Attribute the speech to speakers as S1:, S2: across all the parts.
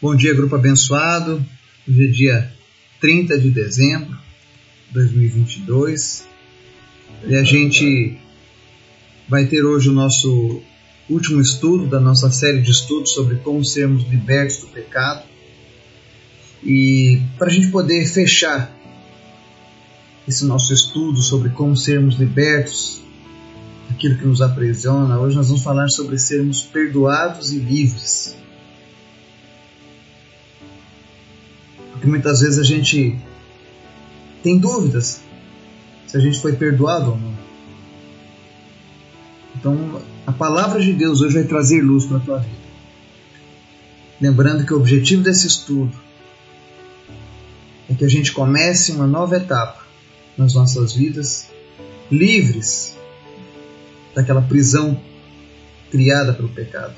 S1: Bom dia, grupo abençoado. Hoje é dia 30 de dezembro de 2022 e a gente vai ter hoje o nosso último estudo da nossa série de estudos sobre como sermos libertos do pecado. E para a gente poder fechar esse nosso estudo sobre como sermos libertos daquilo que nos aprisiona, hoje nós vamos falar sobre sermos perdoados e livres. Porque muitas vezes a gente tem dúvidas se a gente foi perdoado ou não. Então, a palavra de Deus hoje vai trazer luz para a tua vida. Lembrando que o objetivo desse estudo é que a gente comece uma nova etapa nas nossas vidas, livres daquela prisão criada pelo pecado.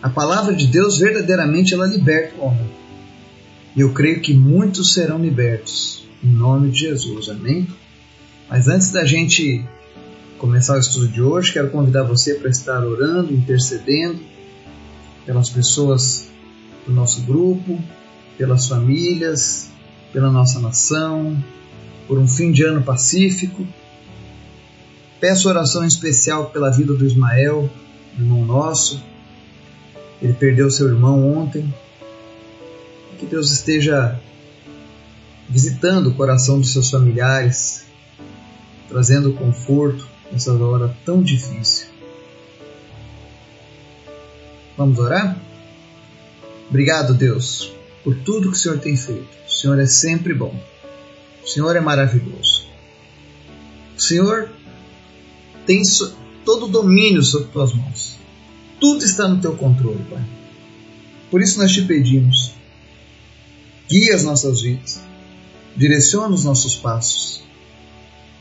S1: A palavra de Deus verdadeiramente ela liberta o homem. E eu creio que muitos serão libertos em nome de Jesus. Amém? Mas antes da gente começar o estudo de hoje, quero convidar você para estar orando, intercedendo pelas pessoas do nosso grupo, pelas famílias, pela nossa nação, por um fim de ano pacífico. Peço oração especial pela vida do Ismael, irmão nosso. Ele perdeu seu irmão ontem. Que Deus esteja visitando o coração dos seus familiares, trazendo conforto nessa hora tão difícil. Vamos orar? Obrigado, Deus, por tudo que o Senhor tem feito. O Senhor é sempre bom. O Senhor é maravilhoso. O Senhor tem todo o domínio sobre tuas mãos. Tudo está no teu controle, Pai. Por isso nós te pedimos, guia as nossas vidas, direciona os nossos passos.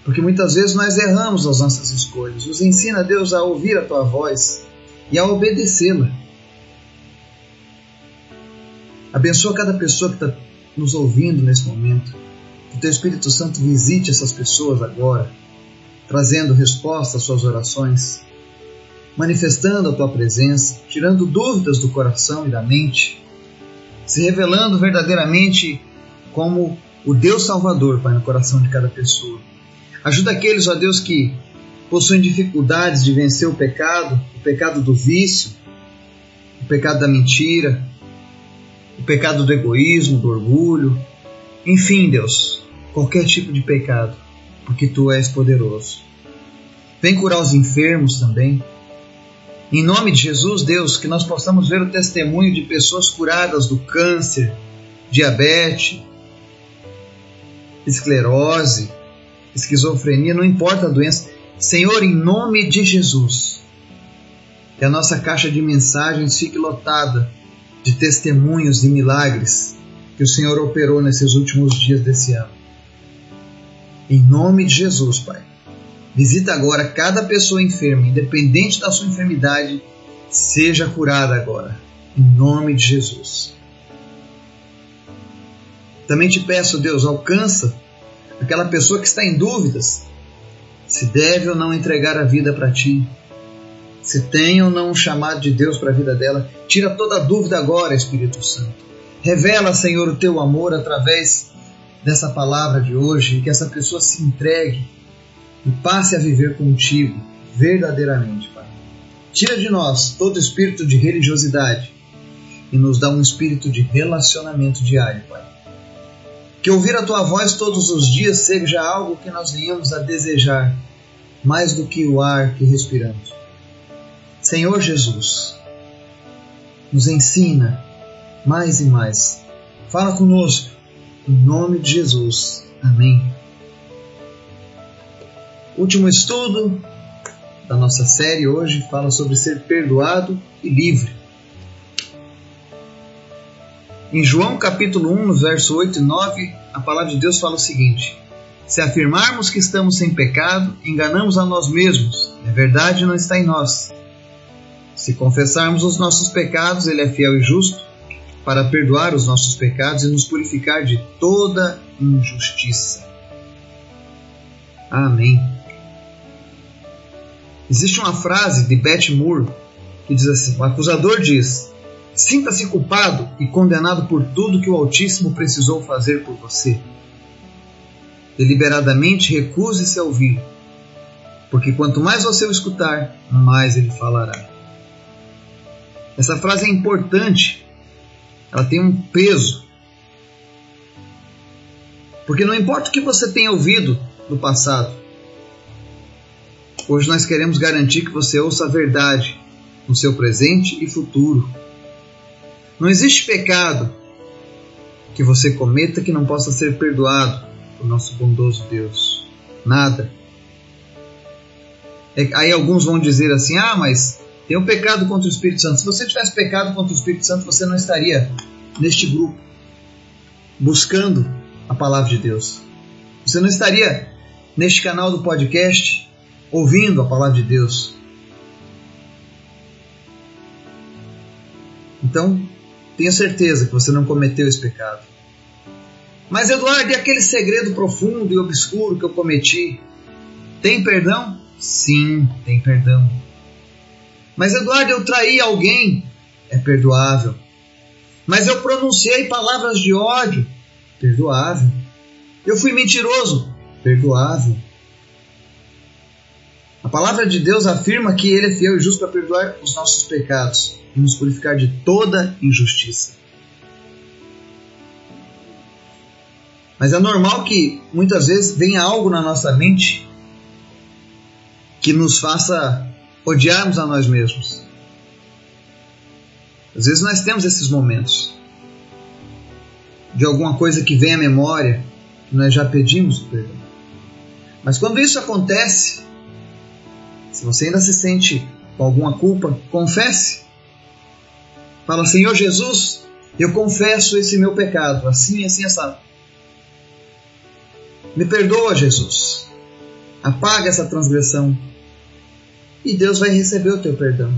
S1: Porque muitas vezes nós erramos nas nossas escolhas. Nos ensina, Deus, a ouvir a tua voz e a obedecê-la. Abençoa cada pessoa que está nos ouvindo nesse momento que teu Espírito Santo visite essas pessoas agora, trazendo resposta às suas orações, manifestando a tua presença, tirando dúvidas do coração e da mente, se revelando verdadeiramente como o Deus Salvador, Pai, no coração de cada pessoa. Ajuda aqueles, ó Deus, que possuem dificuldades de vencer o pecado, o pecado do vício, o pecado da mentira, o pecado do egoísmo, do orgulho. Enfim, Deus, qualquer tipo de pecado, porque tu és poderoso. Vem curar os enfermos também. Em nome de Jesus, Deus, que nós possamos ver o testemunho de pessoas curadas do câncer, diabetes, esclerose, esquizofrenia, não importa a doença. Senhor, em nome de Jesus, que a nossa caixa de mensagens fique lotada de testemunhos e milagres que o Senhor operou nesses últimos dias desse ano. Em nome de Jesus, Pai. Visita agora cada pessoa enferma, independente da sua enfermidade, seja curada agora. Em nome de Jesus. Também te peço, Deus, alcança aquela pessoa que está em dúvidas se deve ou não entregar a vida para ti, se tem ou não um chamado de Deus para a vida dela. Tira toda a dúvida agora, Espírito Santo. Revela, Senhor, o teu amor através dessa palavra de hoje, que essa pessoa se entregue e passe a viver contigo verdadeiramente, Pai. Tira de nós todo espírito de religiosidade e nos dá um espírito de relacionamento diário, Pai. Que ouvir a tua voz todos os dias seja algo que nós venhamos a desejar, mais do que o ar que respiramos. Senhor Jesus, nos ensina mais e mais. Fala conosco em nome de Jesus. Amém. Último estudo da nossa série hoje fala sobre ser perdoado e livre. Em João capítulo 1, no verso 8 e 9, a palavra de Deus fala o seguinte: Se afirmarmos que estamos sem pecado, enganamos a nós mesmos, a verdade não está em nós. Se confessarmos os nossos pecados, Ele é fiel e justo para perdoar os nossos pecados e nos purificar de toda injustiça. Amém. Existe uma frase de Beth Moore que diz assim: O acusador diz: Sinta-se culpado e condenado por tudo que o Altíssimo precisou fazer por você. Deliberadamente recuse-se a ouvir, porque quanto mais você o escutar, mais ele falará. Essa frase é importante, ela tem um peso. Porque não importa o que você tenha ouvido no passado, hoje nós queremos garantir que você ouça a verdade no seu presente e futuro. Não existe pecado que você cometa que não possa ser perdoado por nosso bondoso Deus. Nada. É, aí alguns vão dizer assim: ah, mas tem um pecado contra o Espírito Santo. Se você tivesse pecado contra o Espírito Santo, você não estaria neste grupo buscando a palavra de Deus. Você não estaria neste canal do podcast ouvindo a palavra de Deus. Então, tenha certeza que você não cometeu esse pecado. Mas, Eduardo, e aquele segredo profundo e obscuro que eu cometi? Tem perdão? Sim, tem perdão. Mas, Eduardo, eu traí alguém? É perdoável. Mas eu pronunciei palavras de ódio? Perdoável. Eu fui mentiroso? Perdoável. A palavra de Deus afirma que Ele é fiel e justo para perdoar os nossos pecados e nos purificar de toda injustiça. Mas é normal que muitas vezes venha algo na nossa mente que nos faça odiarmos a nós mesmos. Às vezes nós temos esses momentos de alguma coisa que vem à memória que nós já pedimos perdão. Mas quando isso acontece, se você ainda se sente com alguma culpa, confesse. Fala, Senhor Jesus, eu confesso esse meu pecado, assim, assim, assado. Me perdoa, Jesus. Apaga essa transgressão. E Deus vai receber o teu perdão,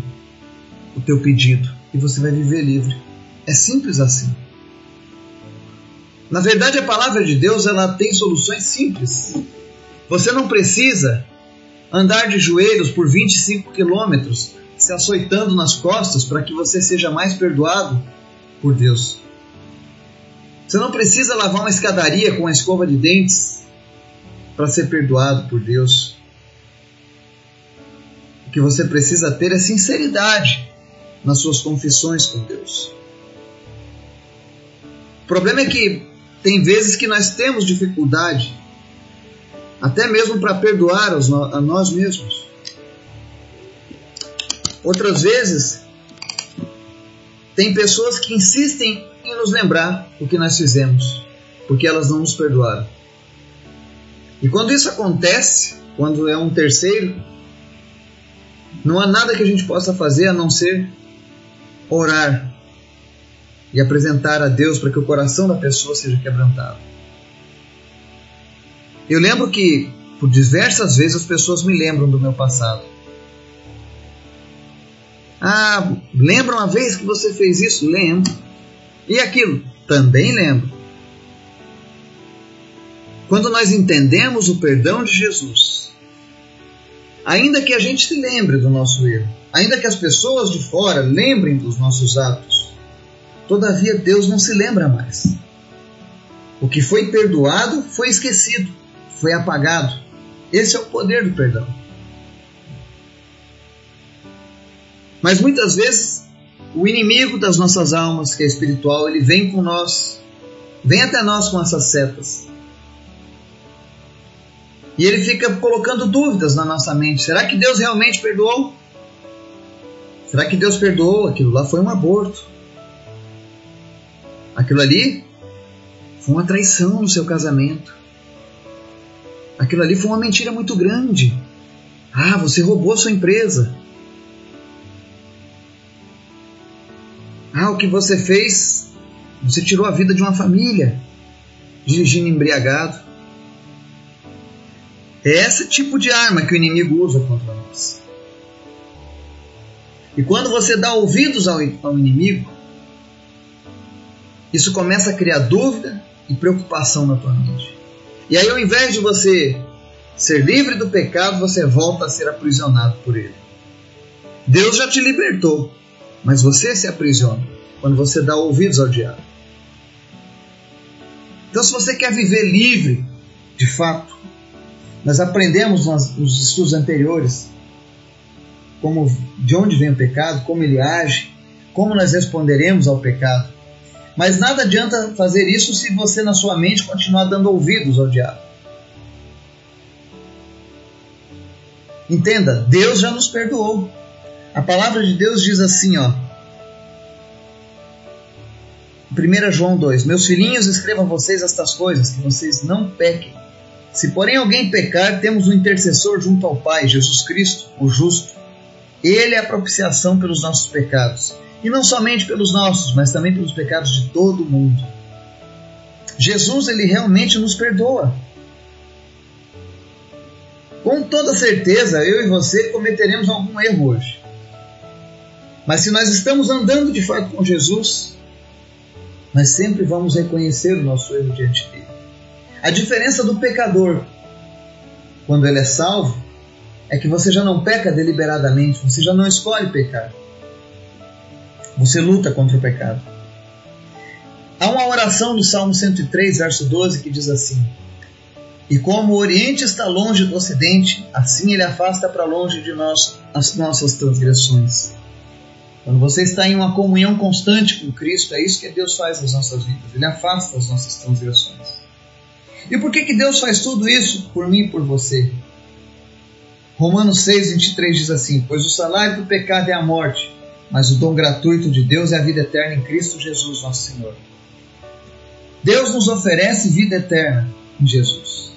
S1: o teu pedido, e você vai viver livre. É simples assim. Na verdade, a palavra de Deus ela tem soluções simples. Você não precisa andar de joelhos por 25 quilômetros se açoitando nas costas para que você seja mais perdoado por Deus. Você não precisa lavar uma escadaria com uma escova de dentes para ser perdoado por Deus. O que você precisa ter é sinceridade nas suas confissões com Deus. O problema é que tem vezes que nós temos dificuldade, até mesmo para perdoar a nós mesmos. Outras vezes, tem pessoas que insistem em nos lembrar o que nós fizemos, porque elas não nos perdoaram. E quando isso acontece, quando é um terceiro, não há nada que a gente possa fazer a não ser orar e apresentar a Deus para que o coração da pessoa seja quebrantado. Eu lembro que, por diversas vezes, as pessoas me lembram do meu passado. Ah, lembra uma vez que você fez isso? Lembro. E aquilo? Também lembro. Quando nós entendemos o perdão de Jesus, ainda que a gente se lembre do nosso erro, ainda que as pessoas de fora lembrem dos nossos atos, todavia Deus não se lembra mais. O que foi perdoado foi esquecido, foi apagado. Esse é o poder do perdão. Mas muitas vezes o inimigo das nossas almas, que é espiritual, ele vem com nós, vem até nós com essas setas. E ele fica colocando dúvidas na nossa mente. Será que Deus realmente perdoou? Será que Deus perdoou? Aquilo lá foi um aborto. Aquilo ali foi uma traição no seu casamento. Aquilo ali foi uma mentira muito grande. Ah, você roubou sua empresa. Ah, o que você fez? Você tirou a vida de uma família dirigindo embriagado. É esse tipo de arma que o inimigo usa contra nós. E quando você dá ouvidos ao, ao inimigo, isso começa a criar dúvida e preocupação na tua mente. E aí, ao invés de você ser livre do pecado, você volta a ser aprisionado por ele. Deus já te libertou mas você se aprisiona. quando você dá ouvidos ao diabo. Então, se você quer viver livre, de fato, nós aprendemos nos estudos anteriores como de onde vem o pecado, como ele age, como nós responderemos ao pecado. Mas nada adianta fazer isso se você na sua mente continuar dando ouvidos ao diabo. Entenda, Deus já nos perdoou. A palavra de Deus diz assim, ó. 1 João 2: Meus filhinhos, escrevam a vocês estas coisas, que vocês não pequem. Se porém alguém pecar, temos um intercessor junto ao Pai, Jesus Cristo, o justo. Ele é a propiciação pelos nossos pecados. E não somente pelos nossos, mas também pelos pecados de todo o mundo. Jesus, ele realmente nos perdoa. Com toda certeza, eu e você cometeremos algum erro hoje. Mas se nós estamos andando de fato com Jesus, nós sempre vamos reconhecer o nosso erro diante dele. A diferença do pecador, quando ele é salvo, é que você já não peca deliberadamente, você já não escolhe pecar. Você luta contra o pecado. Há uma oração no Salmo 103, verso 12, que diz assim: e como o Oriente está longe do Ocidente, assim ele afasta para longe de nós as nossas transgressões. Quando você está em uma comunhão constante com Cristo, é isso que Deus faz nas nossas vidas. Ele afasta as nossas transgressões. E por que, que Deus faz tudo isso por mim e por você? Romanos 6, 23 diz assim: Pois o salário do pecado é a morte, mas o dom gratuito de Deus é a vida eterna em Cristo Jesus, nosso Senhor. Deus nos oferece vida eterna em Jesus.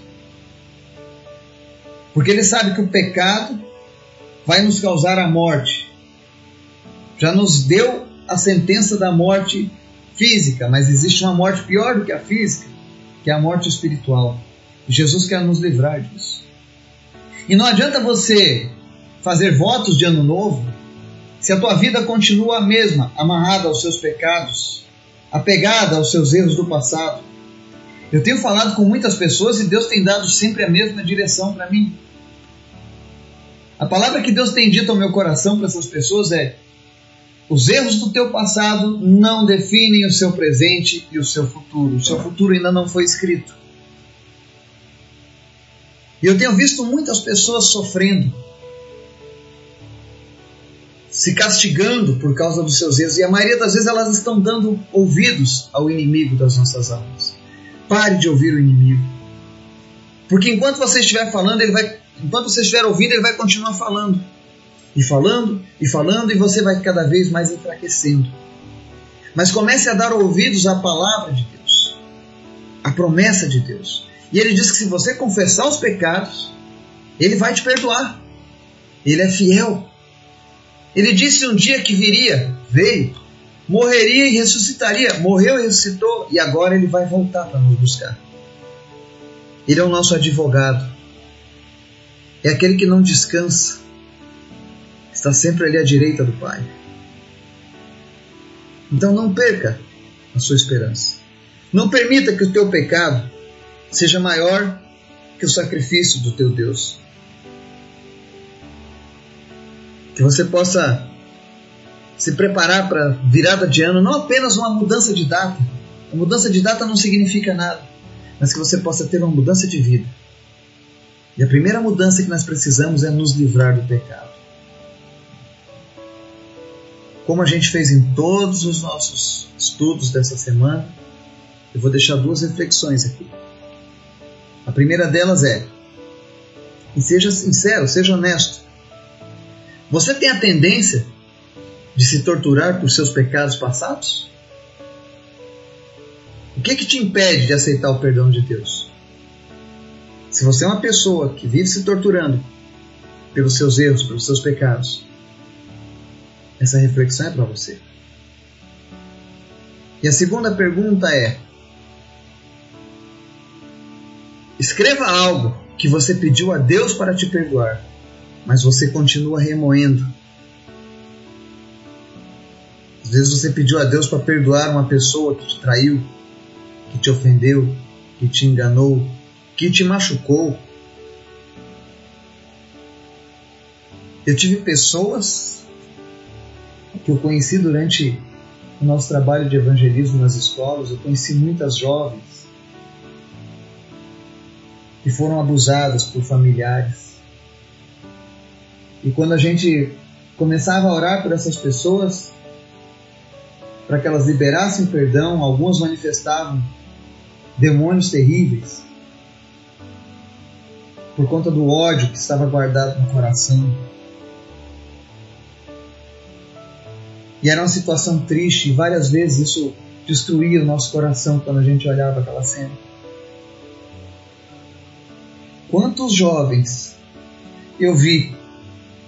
S1: Porque ele sabe que o pecado vai nos causar a morte. Já nos deu a sentença da morte física, mas existe uma morte pior do que a física, que é a morte espiritual. E Jesus quer nos livrar disso. E não adianta você fazer votos de ano novo se a tua vida continua a mesma, amarrada aos seus pecados, apegada aos seus erros do passado. Eu tenho falado com muitas pessoas e Deus tem dado sempre a mesma direção para mim. A palavra que Deus tem dito ao meu coração para essas pessoas é: os erros do teu passado não definem o seu presente e o seu futuro. O seu futuro ainda não foi escrito. E eu tenho visto muitas pessoas sofrendo, se castigando por causa dos seus erros, e a maioria das vezes elas estão dando ouvidos ao inimigo das nossas almas. Pare de ouvir o inimigo. Porque enquanto você estiver falando, ele vai, enquanto você estiver ouvindo, ele vai continuar falando. E falando, e falando, e você vai cada vez mais enfraquecendo. Mas comece a dar ouvidos à palavra de Deus, à promessa de Deus. E ele diz que se você confessar os pecados, ele vai te perdoar. Ele é fiel. Ele disse um dia que viria, veio, morreria e ressuscitaria. Morreu e ressuscitou, e agora ele vai voltar para nos buscar. Ele é o nosso advogado. É aquele que não descansa. Está sempre ali à direita do Pai. Então não perca a sua esperança. Não permita que o teu pecado seja maior que o sacrifício do teu Deus. Que você possa se preparar para virada de ano, não apenas uma mudança de data. A mudança de data não significa nada, mas que você possa ter uma mudança de vida. E a primeira mudança que nós precisamos é nos livrar do pecado. Como a gente fez em todos os nossos estudos dessa semana, eu vou deixar duas reflexões aqui. A primeira delas é: e seja sincero, seja honesto. Você tem a tendência de se torturar por seus pecados passados? O que, que te impede de aceitar o perdão de Deus? Se você é uma pessoa que vive se torturando pelos seus erros, pelos seus pecados, essa reflexão é para você. E a segunda pergunta é: escreva algo que você pediu a Deus para te perdoar, mas você continua remoendo às vezes você pediu a Deus para perdoar uma pessoa que te traiu, que te ofendeu, que te enganou, que te machucou. Eu tive pessoas que eu conheci durante no nosso trabalho de evangelismo nas escolas, eu conheci muitas jovens que foram abusadas por familiares. E quando a gente começava a orar por essas pessoas, para que elas liberassem perdão, algumas manifestavam demônios terríveis por conta do ódio que estava guardado no coração. E era uma situação triste, e várias vezes isso destruía o nosso coração quando a gente olhava aquela cena. Quantos jovens eu vi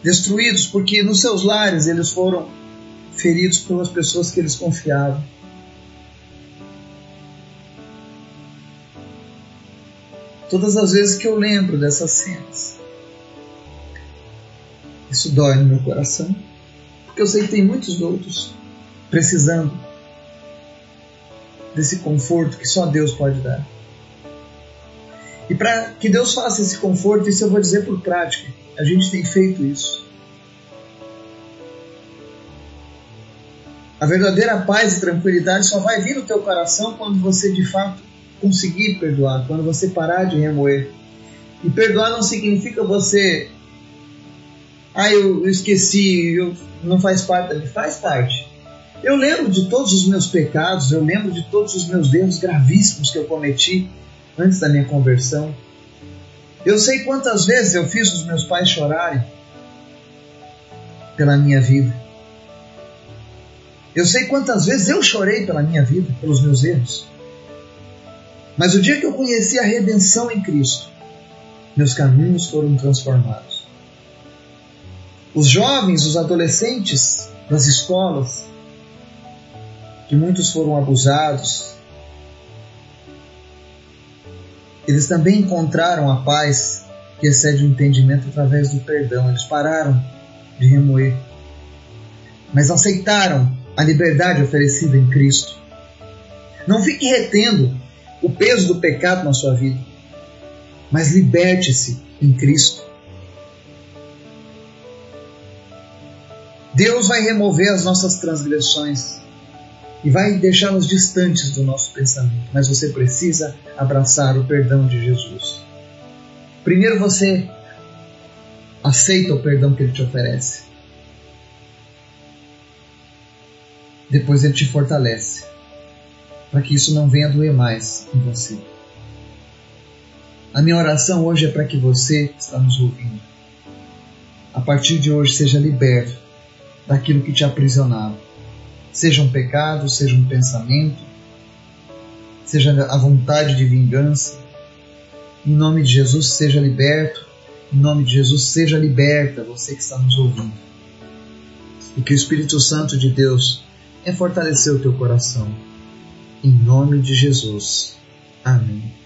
S1: destruídos porque nos seus lares eles foram feridos pelas pessoas que eles confiavam. Todas as vezes que eu lembro dessas cenas, isso dói no meu coração, porque eu sei que tem muitos outros precisando desse conforto que só Deus pode dar. E para que Deus faça esse conforto, isso eu vou dizer por prática, a gente tem feito isso. A verdadeira paz e tranquilidade só vai vir no teu coração quando você de fato conseguir perdoar, quando você parar de remoer. E perdoar não significa você. Ah, eu, esqueci, eu, não faz parte. Faz parte. Eu lembro de todos os meus pecados, eu lembro de todos os meus erros gravíssimos que eu cometi antes da minha conversão. Eu sei quantas vezes eu fiz os meus pais chorarem pela minha vida. Eu sei quantas vezes eu chorei pela minha vida, pelos meus erros. Mas o dia que eu conheci a redenção em Cristo, meus caminhos foram transformados. Os jovens, os adolescentes das escolas, que muitos foram abusados, eles também encontraram a paz que excede o entendimento através do perdão. Eles pararam de remoer, mas aceitaram a liberdade oferecida em Cristo. Não fique retendo o peso do pecado na sua vida, mas liberte-se em Cristo. Deus vai remover as nossas transgressões e vai deixá-nos distantes do nosso pensamento, mas você precisa abraçar o perdão de Jesus. Primeiro você aceita o perdão que ele te oferece. depois ele te fortalece, para que isso não venha doer mais em você. A minha oração hoje é para que você que está nos ouvindo, a partir de hoje, seja liberto daquilo que te aprisionava. Seja um pecado, seja um pensamento, seja a vontade de vingança. Em nome de Jesus, seja liberto. Em nome de Jesus, seja liberta você que está nos ouvindo. E que o Espírito Santo de Deus é fortalecer o teu coração. Em nome de Jesus. Amém.